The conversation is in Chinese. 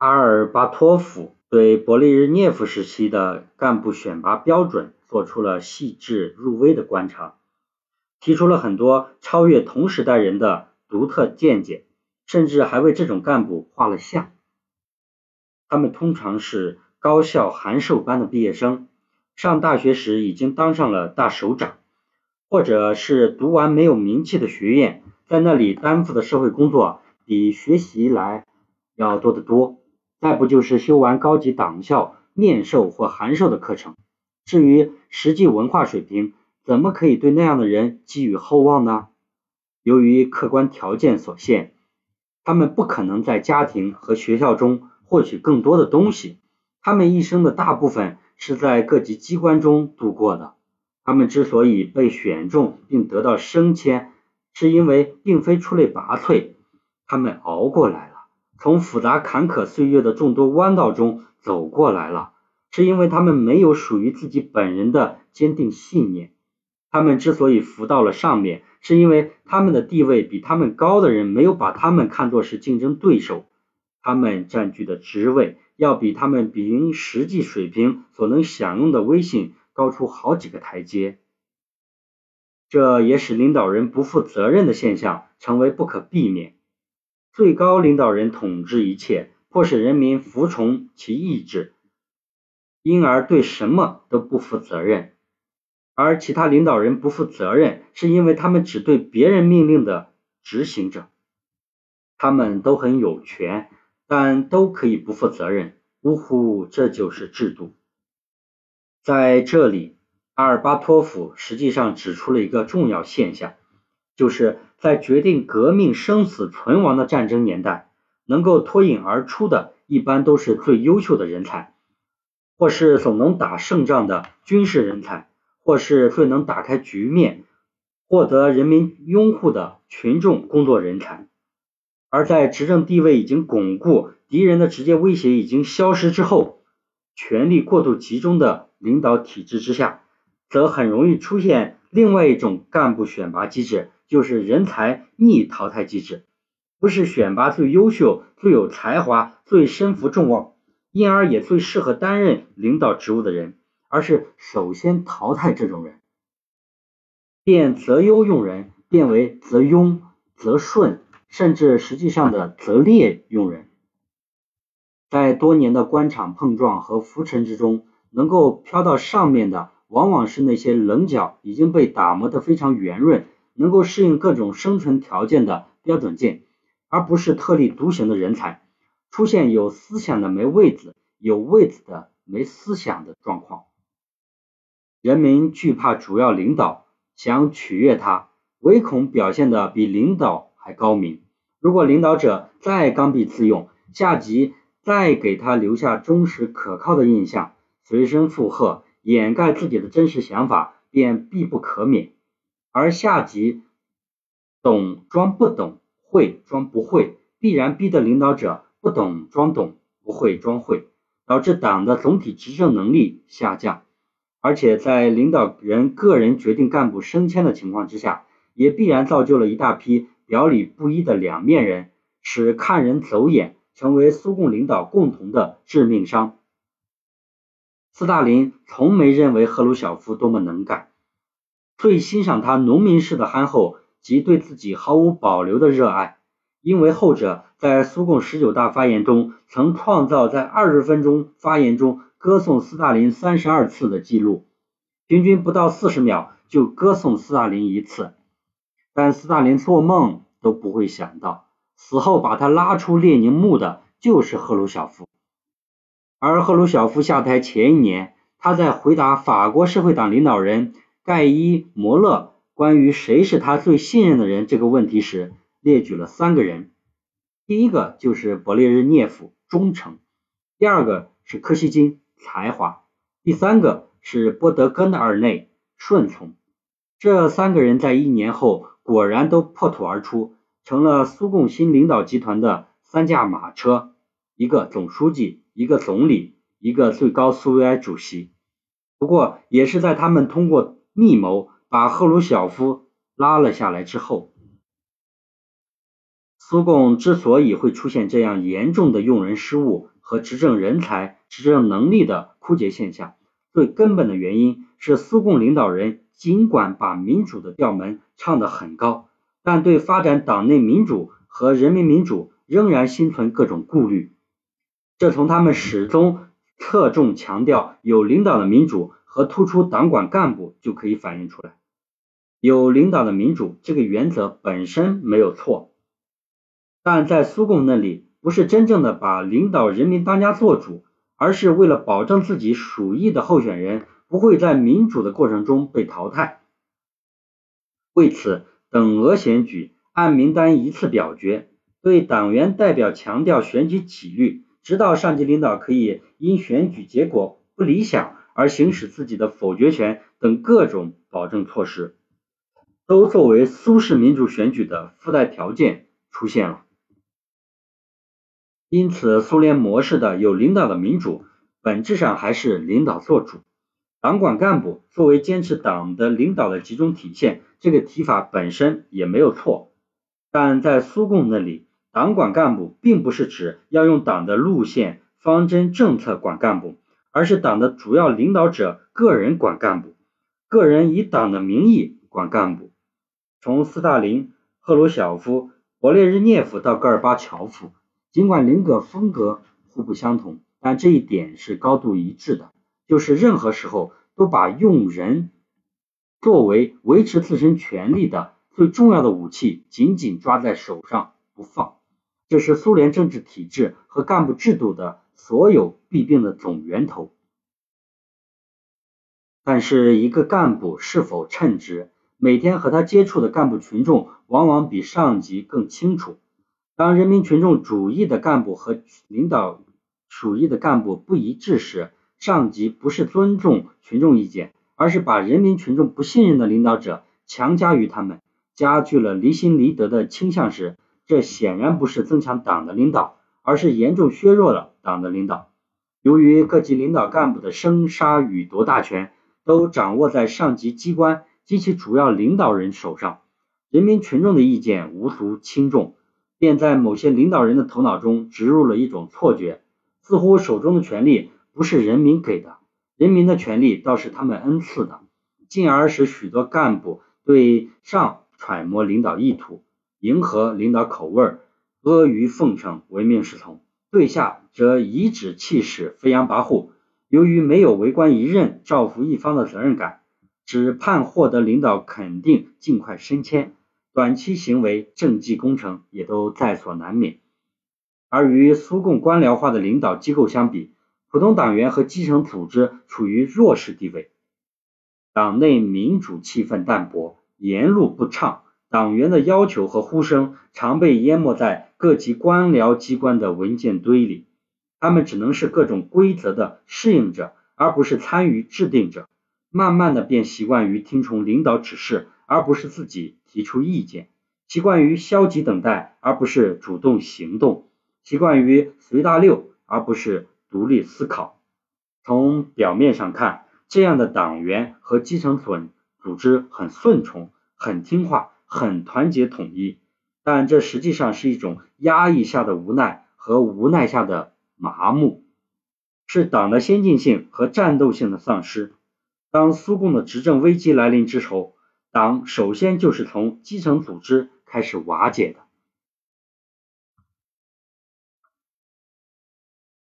阿尔巴托夫对勃列日涅夫时期的干部选拔标准做出了细致入微的观察，提出了很多超越同时代人的独特见解，甚至还为这种干部画了像。他们通常是高校函授班的毕业生，上大学时已经当上了大首长，或者是读完没有名气的学院，在那里担负的社会工作比学习来要多得多。再不就是修完高级党校面授或函授的课程。至于实际文化水平，怎么可以对那样的人寄予厚望呢？由于客观条件所限，他们不可能在家庭和学校中。获取更多的东西，他们一生的大部分是在各级机关中度过的。他们之所以被选中并得到升迁，是因为并非出类拔萃，他们熬过来，从复杂坎坷岁月的众多弯道中走过来了，是因为他们没有属于自己本人的坚定信念。他们之所以浮到了上面，是因为他们的地位比他们高的人没有把他们看作是竞争对手。他们占据的职位要比他们凭实际水平所能享用的威信高出好几个台阶，这也使领导人不负责任的现象成为不可避免。最高领导人统治一切，迫使人民服从其意志，因而对什么都不负责任；而其他领导人不负责任，是因为他们只对别人命令的执行者，他们都很有权。但都可以不负责任，呜呼，这就是制度。在这里，阿尔巴托夫实际上指出了一个重要现象，就是在决定革命生死存亡的战争年代，能够脱颖而出的，一般都是最优秀的人才，或是总能打胜仗的军事人才，或是最能打开局面、获得人民拥护的群众工作人才。而在执政地位已经巩固、敌人的直接威胁已经消失之后，权力过度集中的领导体制之下，则很容易出现另外一种干部选拔机制，就是人才逆淘汰机制。不是选拔最优秀、最有才华、最身负众望，因而也最适合担任领导职务的人，而是首先淘汰这种人，变择优用人变为择庸、择顺。甚至实际上的择劣用人，在多年的官场碰撞和浮沉之中，能够飘到上面的，往往是那些棱角已经被打磨得非常圆润，能够适应各种生存条件的标准件，而不是特立独行的人才。出现有思想的没位子，有位子的没思想的状况。人民惧怕主要领导，想取悦他，唯恐表现的比领导。还高明。如果领导者再刚愎自用，下级再给他留下忠实可靠的印象，随声附和，掩盖自己的真实想法，便必不可免。而下级懂装不懂，会装不会，必然逼得领导者不懂装懂，不会装会，导致党的总体执政能力下降。而且在领导人个人决定干部升迁的情况之下，也必然造就了一大批。表里不一的两面人，使看人走眼成为苏共领导共同的致命伤。斯大林从没认为赫鲁晓夫多么能干，最欣赏他农民式的憨厚及对自己毫无保留的热爱，因为后者在苏共十九大发言中曾创造在二十分钟发言中歌颂斯大林三十二次的记录，平均不到四十秒就歌颂斯大林一次。但斯大林做梦都不会想到，死后把他拉出列宁墓的就是赫鲁晓夫。而赫鲁晓夫下台前一年，他在回答法国社会党领导人盖伊·摩勒关于谁是他最信任的人这个问题时，列举了三个人：第一个就是勃列日涅夫，忠诚；第二个是柯西金，才华；第三个是波德根的尔内，顺从。这三个人在一年后。果然都破土而出，成了苏共新领导集团的三驾马车，一个总书记，一个总理，一个最高苏维埃主席。不过，也是在他们通过密谋把赫鲁晓夫拉了下来之后，苏共之所以会出现这样严重的用人失误和执政人才、执政能力的枯竭现象，最根本的原因是苏共领导人尽管把民主的调门唱得很高，但对发展党内民主和人民民主仍然心存各种顾虑。这从他们始终侧重强调有领导的民主和突出党管干部就可以反映出来。有领导的民主这个原则本身没有错，但在苏共那里，不是真正的把领导人民当家做主，而是为了保证自己鼠疫的候选人不会在民主的过程中被淘汰。为此，等额选举按名单一次表决，对党员代表强调选举纪律，直到上级领导可以因选举结果不理想而行使自己的否决权等各种保证措施。都作为苏式民主选举的附带条件出现了，因此苏联模式的有领导的民主本质上还是领导做主，党管干部作为坚持党的领导的集中体现，这个提法本身也没有错。但在苏共那里，党管干部并不是指要用党的路线、方针、政策管干部，而是党的主要领导者个人管干部，个人以党的名义管干部。从斯大林、赫鲁晓夫、勃列日涅夫到戈尔巴乔夫，尽管林格风格互不相同，但这一点是高度一致的，就是任何时候都把用人作为维持自身权力的最重要的武器紧紧抓在手上不放。这是苏联政治体制和干部制度的所有弊病的总源头。但是，一个干部是否称职？每天和他接触的干部群众往往比上级更清楚。当人民群众主义的干部和领导主义的干部不一致时，上级不是尊重群众意见，而是把人民群众不信任的领导者强加于他们，加剧了离心离德的倾向时，这显然不是增强党的领导，而是严重削弱了党的领导。由于各级领导干部的生杀予夺大权都掌握在上级机关。及其主要领导人手上，人民群众的意见无足轻重，便在某些领导人的头脑中植入了一种错觉，似乎手中的权力不是人民给的，人民的权力倒是他们恩赐的，进而使许多干部对上揣摩领导意图，迎合领导口味，阿谀奉承，唯命是从；对下则颐指气使，飞扬跋扈，由于没有为官一任、造福一方的责任感。只盼获得领导肯定，尽快升迁，短期行为政绩工程也都在所难免。而与苏共官僚化的领导机构相比，普通党员和基层组织处于弱势地位，党内民主气氛淡薄，言路不畅，党员的要求和呼声常被淹没在各级官僚机关的文件堆里，他们只能是各种规则的适应者，而不是参与制定者。慢慢的便习惯于听从领导指示，而不是自己提出意见；习惯于消极等待，而不是主动行动；习惯于随大溜，而不是独立思考。从表面上看，这样的党员和基层组组织很顺从、很听话、很团结统一，但这实际上是一种压抑下的无奈和无奈下的麻木，是党的先进性和战斗性的丧失。当苏共的执政危机来临之时，党首先就是从基层组织开始瓦解的。